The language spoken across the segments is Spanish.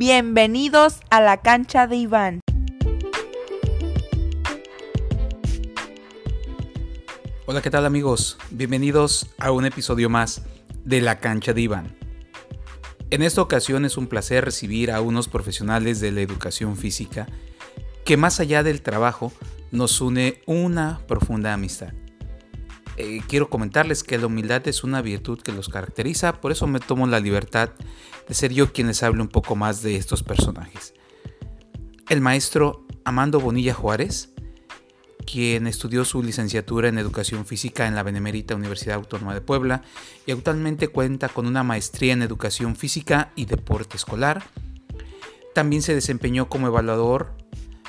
Bienvenidos a la cancha de Iván. Hola, ¿qué tal amigos? Bienvenidos a un episodio más de La cancha de Iván. En esta ocasión es un placer recibir a unos profesionales de la educación física que más allá del trabajo nos une una profunda amistad. Eh, quiero comentarles que la humildad es una virtud que los caracteriza, por eso me tomo la libertad de ser yo quien les hable un poco más de estos personajes. El maestro Amando Bonilla Juárez, quien estudió su licenciatura en Educación Física en la Benemérita Universidad Autónoma de Puebla y actualmente cuenta con una maestría en Educación Física y Deporte Escolar. También se desempeñó como evaluador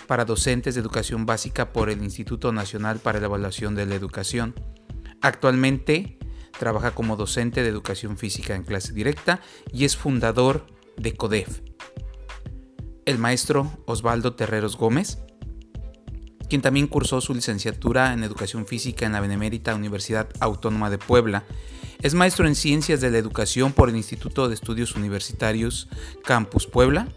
para docentes de educación básica por el Instituto Nacional para la Evaluación de la Educación Actualmente trabaja como docente de educación física en clase directa y es fundador de CODEF. El maestro Osvaldo Terreros Gómez, quien también cursó su licenciatura en educación física en la Benemérita Universidad Autónoma de Puebla, es maestro en ciencias de la educación por el Instituto de Estudios Universitarios Campus Puebla.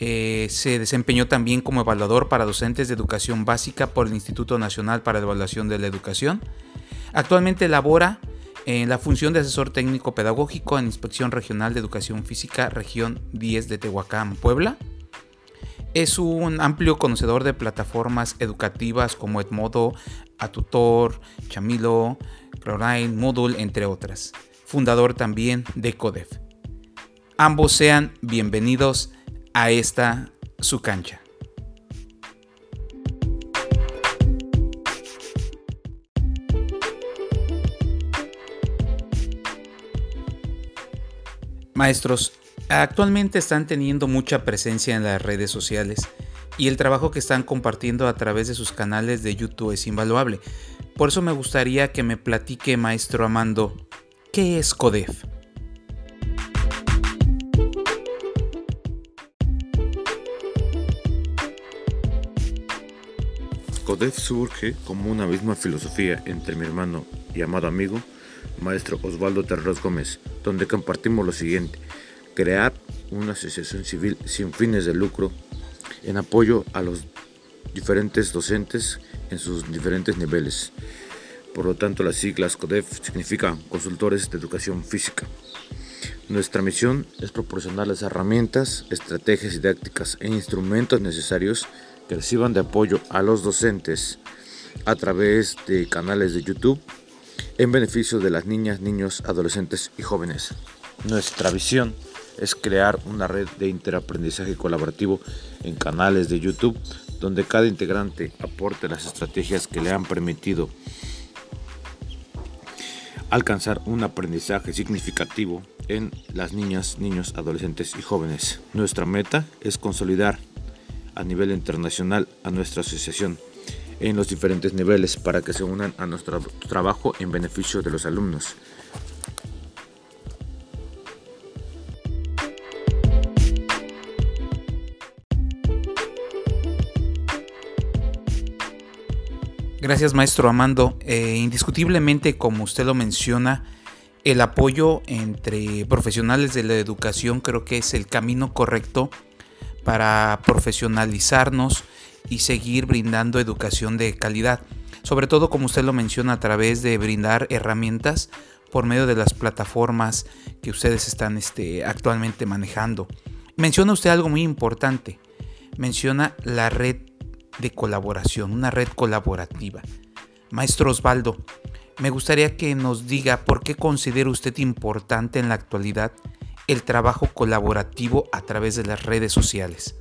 Eh, se desempeñó también como evaluador para docentes de educación básica por el Instituto Nacional para Evaluación de la Educación Actualmente labora en la función de asesor técnico pedagógico en Inspección Regional de Educación Física, región 10 de Tehuacán, Puebla. Es un amplio conocedor de plataformas educativas como Edmodo, Atutor, Chamilo, Chlorine, Moodle, entre otras. Fundador también de CODEF. Ambos sean bienvenidos a esta su cancha. Maestros, actualmente están teniendo mucha presencia en las redes sociales y el trabajo que están compartiendo a través de sus canales de YouTube es invaluable. Por eso me gustaría que me platique, maestro Amando, ¿qué es CODEF? CODEF surge como una misma filosofía entre mi hermano y amado amigo maestro Osvaldo Terros Gómez, donde compartimos lo siguiente, crear una asociación civil sin fines de lucro en apoyo a los diferentes docentes en sus diferentes niveles. Por lo tanto, las siglas CODEF significan consultores de educación física. Nuestra misión es proporcionar las herramientas, estrategias didácticas e instrumentos necesarios que reciban de apoyo a los docentes a través de canales de YouTube, en beneficio de las niñas, niños, adolescentes y jóvenes. Nuestra visión es crear una red de interaprendizaje colaborativo en canales de YouTube donde cada integrante aporte las estrategias que le han permitido alcanzar un aprendizaje significativo en las niñas, niños, adolescentes y jóvenes. Nuestra meta es consolidar a nivel internacional a nuestra asociación en los diferentes niveles para que se unan a nuestro trabajo en beneficio de los alumnos. Gracias maestro Amando. Eh, indiscutiblemente, como usted lo menciona, el apoyo entre profesionales de la educación creo que es el camino correcto para profesionalizarnos y seguir brindando educación de calidad. Sobre todo, como usted lo menciona, a través de brindar herramientas por medio de las plataformas que ustedes están este, actualmente manejando. Menciona usted algo muy importante. Menciona la red de colaboración, una red colaborativa. Maestro Osvaldo, me gustaría que nos diga por qué considera usted importante en la actualidad el trabajo colaborativo a través de las redes sociales.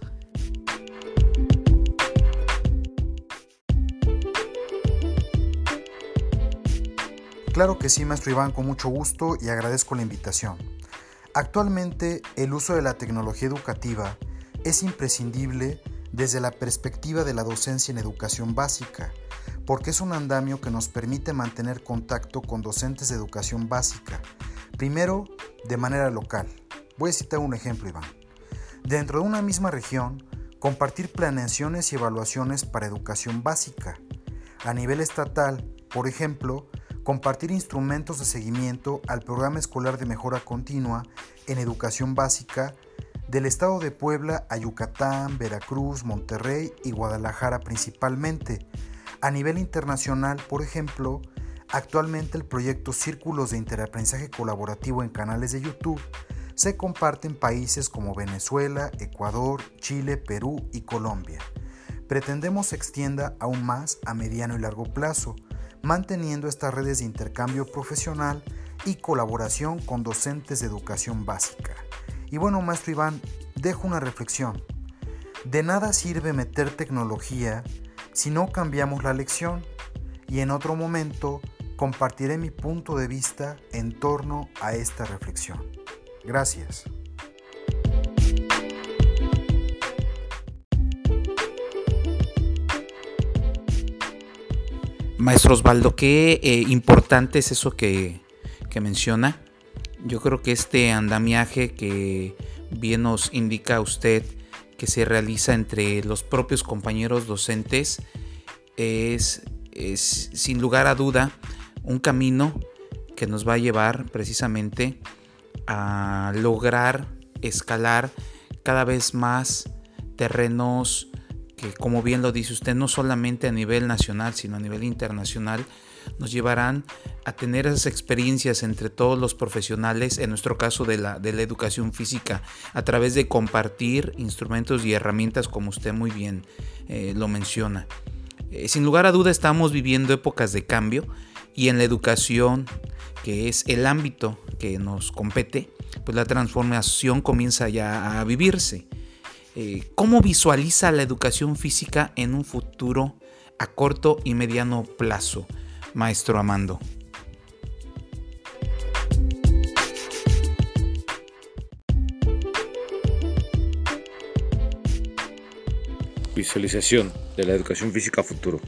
Claro que sí, maestro Iván, con mucho gusto y agradezco la invitación. Actualmente el uso de la tecnología educativa es imprescindible desde la perspectiva de la docencia en educación básica, porque es un andamio que nos permite mantener contacto con docentes de educación básica, primero de manera local. Voy a citar un ejemplo, Iván. Dentro de una misma región, compartir planeaciones y evaluaciones para educación básica. A nivel estatal, por ejemplo, compartir instrumentos de seguimiento al programa escolar de mejora continua en educación básica del estado de Puebla a Yucatán, Veracruz, Monterrey y Guadalajara principalmente. A nivel internacional, por ejemplo, actualmente el proyecto Círculos de Interaprendizaje Colaborativo en canales de YouTube se comparte en países como Venezuela, Ecuador, Chile, Perú y Colombia. Pretendemos se extienda aún más a mediano y largo plazo, manteniendo estas redes de intercambio profesional y colaboración con docentes de educación básica. Y bueno, maestro Iván, dejo una reflexión. De nada sirve meter tecnología si no cambiamos la lección y en otro momento compartiré mi punto de vista en torno a esta reflexión. Gracias. Maestro Osvaldo, qué eh, importante es eso que, menciona. Yo creo que este andamiaje que bien nos indica usted que se realiza entre los propios compañeros docentes es, es sin lugar a duda un camino que nos va a llevar precisamente a lograr escalar cada vez más terrenos que como bien lo dice usted no solamente a nivel nacional sino a nivel internacional nos llevarán a tener esas experiencias entre todos los profesionales, en nuestro caso de la, de la educación física, a través de compartir instrumentos y herramientas como usted muy bien eh, lo menciona. Eh, sin lugar a duda estamos viviendo épocas de cambio y en la educación, que es el ámbito que nos compete, pues la transformación comienza ya a vivirse. Eh, ¿Cómo visualiza la educación física en un futuro a corto y mediano plazo? maestro Amando. Visualización de la educación física futuro.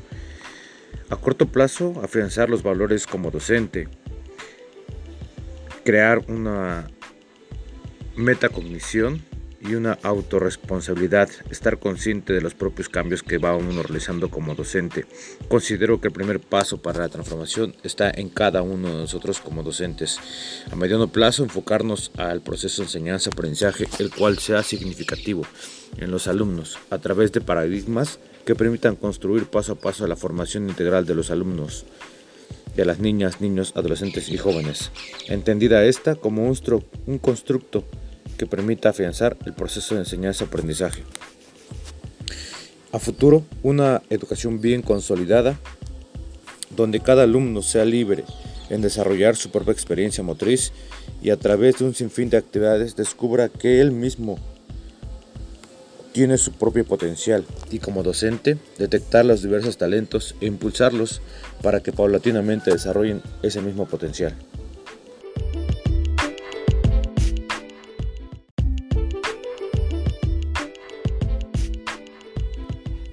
A corto plazo, afianzar los valores como docente, crear una metacognición y una autorresponsabilidad, estar consciente de los propios cambios que va uno realizando como docente. Considero que el primer paso para la transformación está en cada uno de nosotros como docentes. A mediano plazo, enfocarnos al proceso de enseñanza-aprendizaje, el cual sea significativo en los alumnos, a través de paradigmas que permitan construir paso a paso la formación integral de los alumnos de las niñas, niños, adolescentes y jóvenes, entendida esta como un, un constructo que permita afianzar el proceso de enseñanza-aprendizaje. A futuro, una educación bien consolidada, donde cada alumno sea libre en desarrollar su propia experiencia motriz y a través de un sinfín de actividades descubra que él mismo tiene su propio potencial y como docente detectar los diversos talentos e impulsarlos para que paulatinamente desarrollen ese mismo potencial.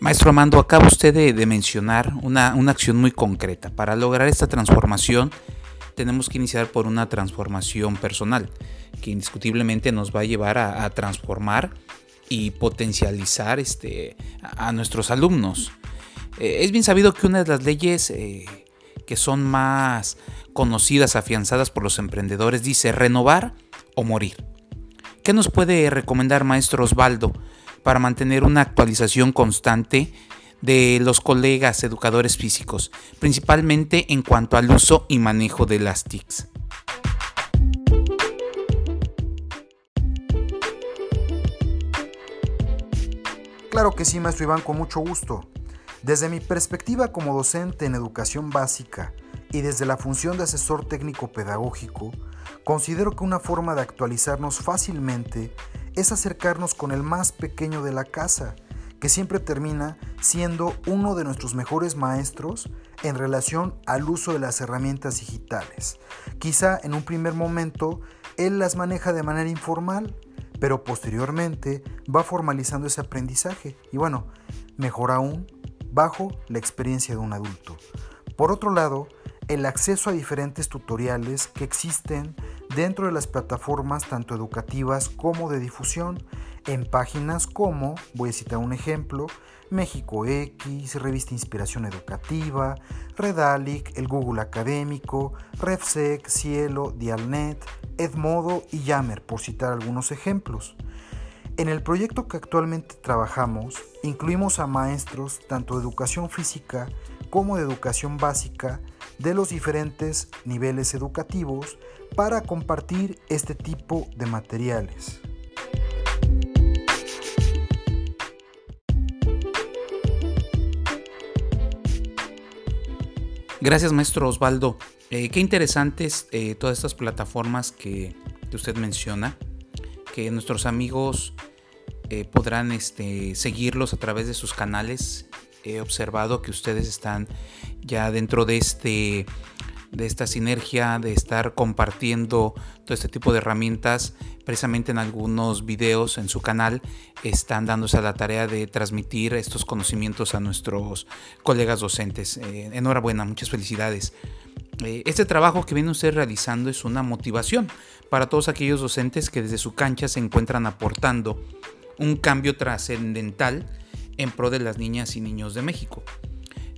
Maestro Amando, acaba usted de, mencionar una, acción muy concreta. Para lograr esta transformación tenemos que iniciar por una transformación personal, que indiscutiblemente nos va a llevar a, transformar y potencializar este, a, nuestros alumnos. Eh, es bien sabido que una de las leyes eh, que son más conocidas, afianzadas por los emprendedores, dice renovar o morir. ¿Qué nos puede recomendar maestro Osvaldo para mantener una actualización constante de los colegas educadores físicos, principalmente en cuanto al uso y manejo de las TICs. Claro que sí, maestro Iván, con mucho gusto. Desde mi perspectiva como docente en educación básica y desde la función de asesor técnico pedagógico, considero que una forma de actualizarnos fácilmente es acercarnos con el más pequeño de la casa, que siempre termina siendo uno de nuestros mejores maestros en relación al uso de las herramientas digitales. Quizá en un primer momento él las maneja de manera informal, pero posteriormente va formalizando ese aprendizaje y bueno, mejor aún, bajo la experiencia de un adulto. Por otro lado, el acceso a diferentes tutoriales que existen dentro de las plataformas tanto educativas como de difusión en páginas como, voy a citar un ejemplo, México X, Revista Inspiración Educativa, Redalic, el Google Académico, RefSec, Cielo, Dialnet, Edmodo y Yammer, por citar algunos ejemplos. En el proyecto que actualmente trabajamos, incluimos a maestros tanto de educación física como de educación básica de los diferentes niveles educativos para compartir este tipo de materiales. Gracias maestro Osvaldo. Eh, qué interesantes eh, todas estas plataformas que, usted menciona, que nuestros amigos eh, podrán este, seguirlos a través de sus canales. He observado que ustedes están ya dentro de este de esta sinergia, de estar compartiendo todo este tipo de herramientas. Precisamente en algunos videos en su canal están dándose a la tarea de transmitir estos conocimientos a nuestros colegas docentes. Eh, enhorabuena, muchas felicidades. Eh, este trabajo que viene usted realizando es una motivación para todos aquellos docentes que desde su cancha se encuentran aportando un cambio trascendental en pro de las niñas y niños de México.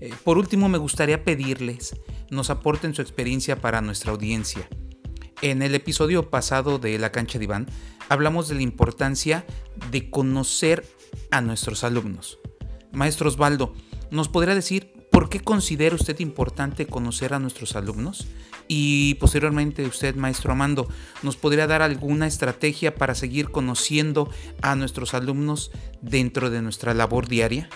Eh, por último, me gustaría pedirles nos aporten su experiencia para nuestra audiencia. En el episodio pasado de La cancha de Iván hablamos de la importancia de conocer a nuestros alumnos. Maestro Osvaldo, ¿nos podría decir por qué considera usted importante conocer a nuestros alumnos? Y posteriormente usted, maestro Amando, ¿nos podría dar alguna estrategia para seguir conociendo a nuestros alumnos dentro de nuestra labor diaria?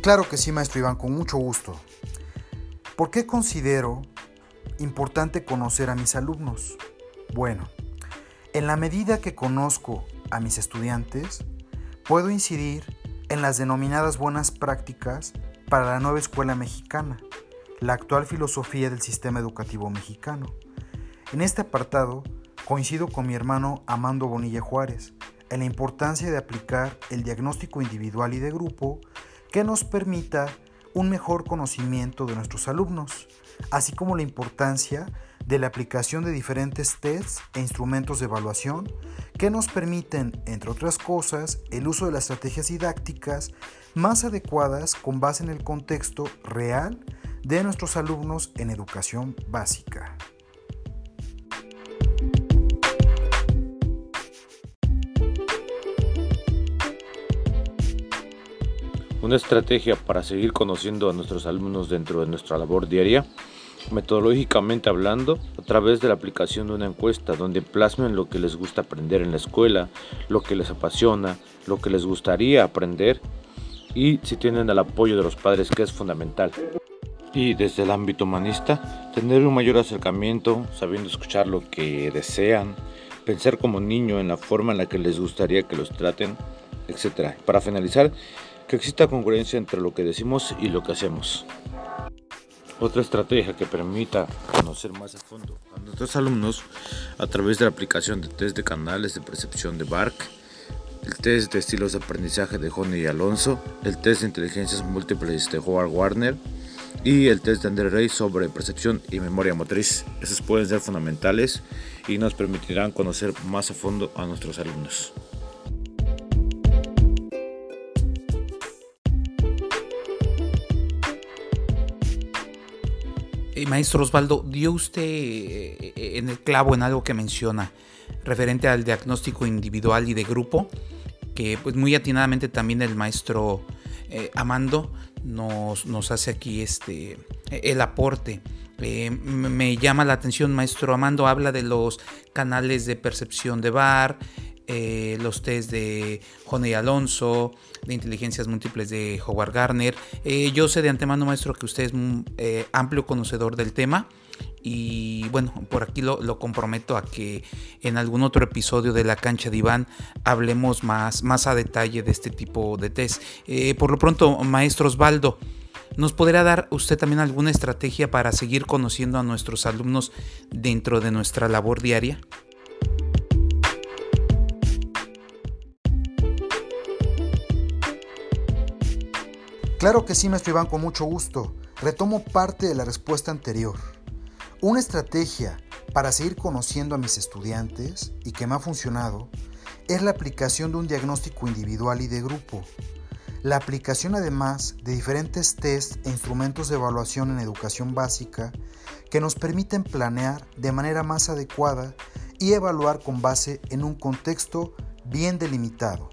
Claro que sí, maestro Iván, con mucho gusto. ¿Por qué considero importante conocer a mis alumnos? Bueno, en la medida que conozco a mis estudiantes, puedo incidir en las denominadas buenas prácticas para la nueva escuela mexicana, la actual filosofía del sistema educativo mexicano. En este apartado coincido con mi hermano Amando Bonilla Juárez en la importancia de aplicar el diagnóstico individual y de grupo que nos permita un mejor conocimiento de nuestros alumnos, así como la importancia de la aplicación de diferentes tests e instrumentos de evaluación que nos permiten, entre otras cosas, el uso de las estrategias didácticas más adecuadas con base en el contexto real de nuestros alumnos en educación básica. Una estrategia para seguir conociendo a nuestros alumnos dentro de nuestra labor diaria, metodológicamente hablando, a través de la aplicación de una encuesta donde plasmen lo que les gusta aprender en la escuela, lo que les apasiona, lo que les gustaría aprender y si tienen el apoyo de los padres que es fundamental. Y desde el ámbito humanista, tener un mayor acercamiento, sabiendo escuchar lo que desean, pensar como niño en la forma en la que les gustaría que los traten, etc. Para finalizar, que exista congruencia entre lo que decimos y lo que hacemos. Otra estrategia que permita conocer más a fondo a nuestros alumnos a través de la aplicación de test de canales de percepción de BARC, el test de estilos de aprendizaje de Honey y Alonso, el test de inteligencias múltiples de Howard Warner y el test de André Rey sobre percepción y memoria motriz. Esos pueden ser fundamentales y nos permitirán conocer más a fondo a nuestros alumnos. Eh, maestro Osvaldo, dio usted eh, en el clavo en algo que menciona referente al diagnóstico individual y de grupo, que pues muy atinadamente también el maestro eh, Amando nos, nos, hace aquí este, el aporte. me llama la atención, maestro Amando, habla de los canales de percepción de bar, eh, los test de Honey Alonso, de inteligencias múltiples de Howard Garner. Eh, yo sé de antemano, maestro, que usted es un eh, amplio conocedor del tema. Y bueno, por aquí lo, comprometo a que en algún otro episodio de la cancha de Iván hablemos más, más a detalle de este tipo de test. por lo pronto, maestro Osvaldo, ¿nos podría dar usted también alguna estrategia para seguir conociendo a nuestros alumnos dentro de nuestra labor diaria? Claro que sí, maestro Iván, con mucho gusto. Retomo parte de la respuesta anterior. Una estrategia para seguir conociendo a mis estudiantes y que me ha funcionado es la aplicación de un diagnóstico individual y de grupo. La aplicación además de diferentes tests e instrumentos de evaluación en educación básica que nos permiten planear de manera más adecuada y evaluar con base en un contexto bien delimitado.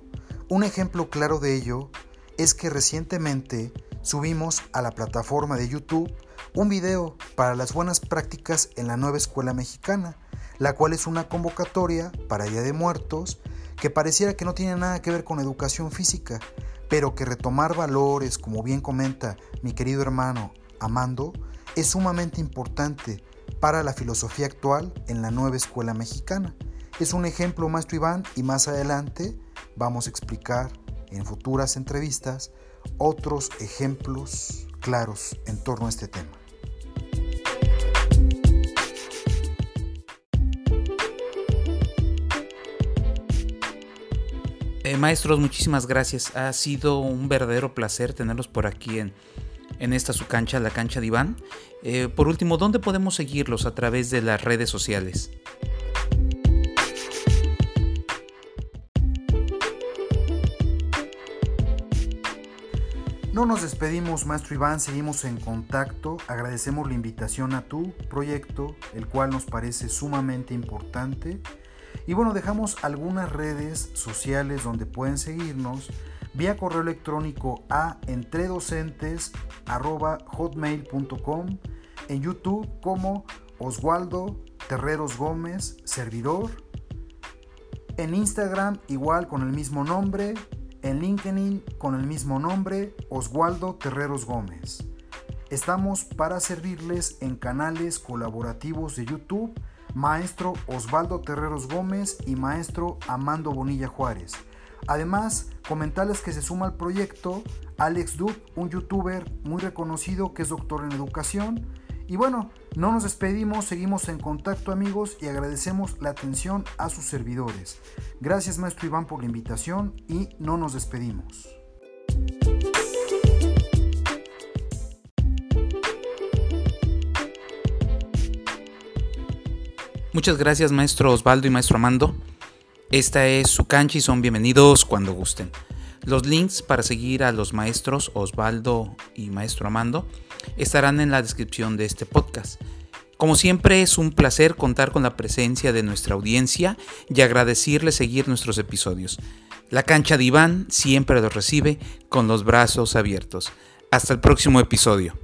Un ejemplo claro de ello es que recientemente subimos a la plataforma de YouTube un video para las buenas prácticas en la nueva escuela mexicana, la cual es una convocatoria para Día de Muertos que pareciera que no tiene nada que ver con educación física, pero que retomar valores, como bien comenta mi querido hermano Amando, es sumamente importante para la filosofía actual en la nueva escuela mexicana. Es un ejemplo, maestro Iván, y más adelante vamos a explicar en futuras entrevistas otros ejemplos claros en torno a este tema. Eh, maestros, muchísimas gracias. Ha sido un verdadero placer tenerlos por aquí en, en esta su cancha, la cancha de Iván. Eh, por último, ¿dónde podemos seguirlos a través de las redes sociales? No nos despedimos, maestro Iván, seguimos en contacto. Agradecemos la invitación a tu proyecto, el cual nos parece sumamente importante. Y bueno, dejamos algunas redes sociales donde pueden seguirnos vía correo electrónico a entredocentes.hotmail.com, en YouTube como Oswaldo Terreros Gómez, servidor, en Instagram igual con el mismo nombre, en LinkedIn con el mismo nombre, Oswaldo Terreros Gómez. Estamos para servirles en canales colaborativos de YouTube, Maestro Osvaldo Terreros Gómez y Maestro Amando Bonilla Juárez. Además, comentarles que se suma al proyecto Alex Dub, un youtuber muy reconocido que es doctor en educación. Y bueno, no nos despedimos, seguimos en contacto amigos y agradecemos la atención a sus servidores. Gracias maestro Iván por la invitación y no nos despedimos. Muchas gracias maestro Osvaldo y maestro Amando. Esta es su cancha y son bienvenidos cuando gusten. Los links para seguir a los maestros Osvaldo y maestro Amando estarán en la descripción de este podcast. Como siempre es un placer contar con la presencia de nuestra audiencia y agradecerle seguir nuestros episodios. La cancha de Iván siempre los recibe con los brazos abiertos. Hasta el próximo episodio.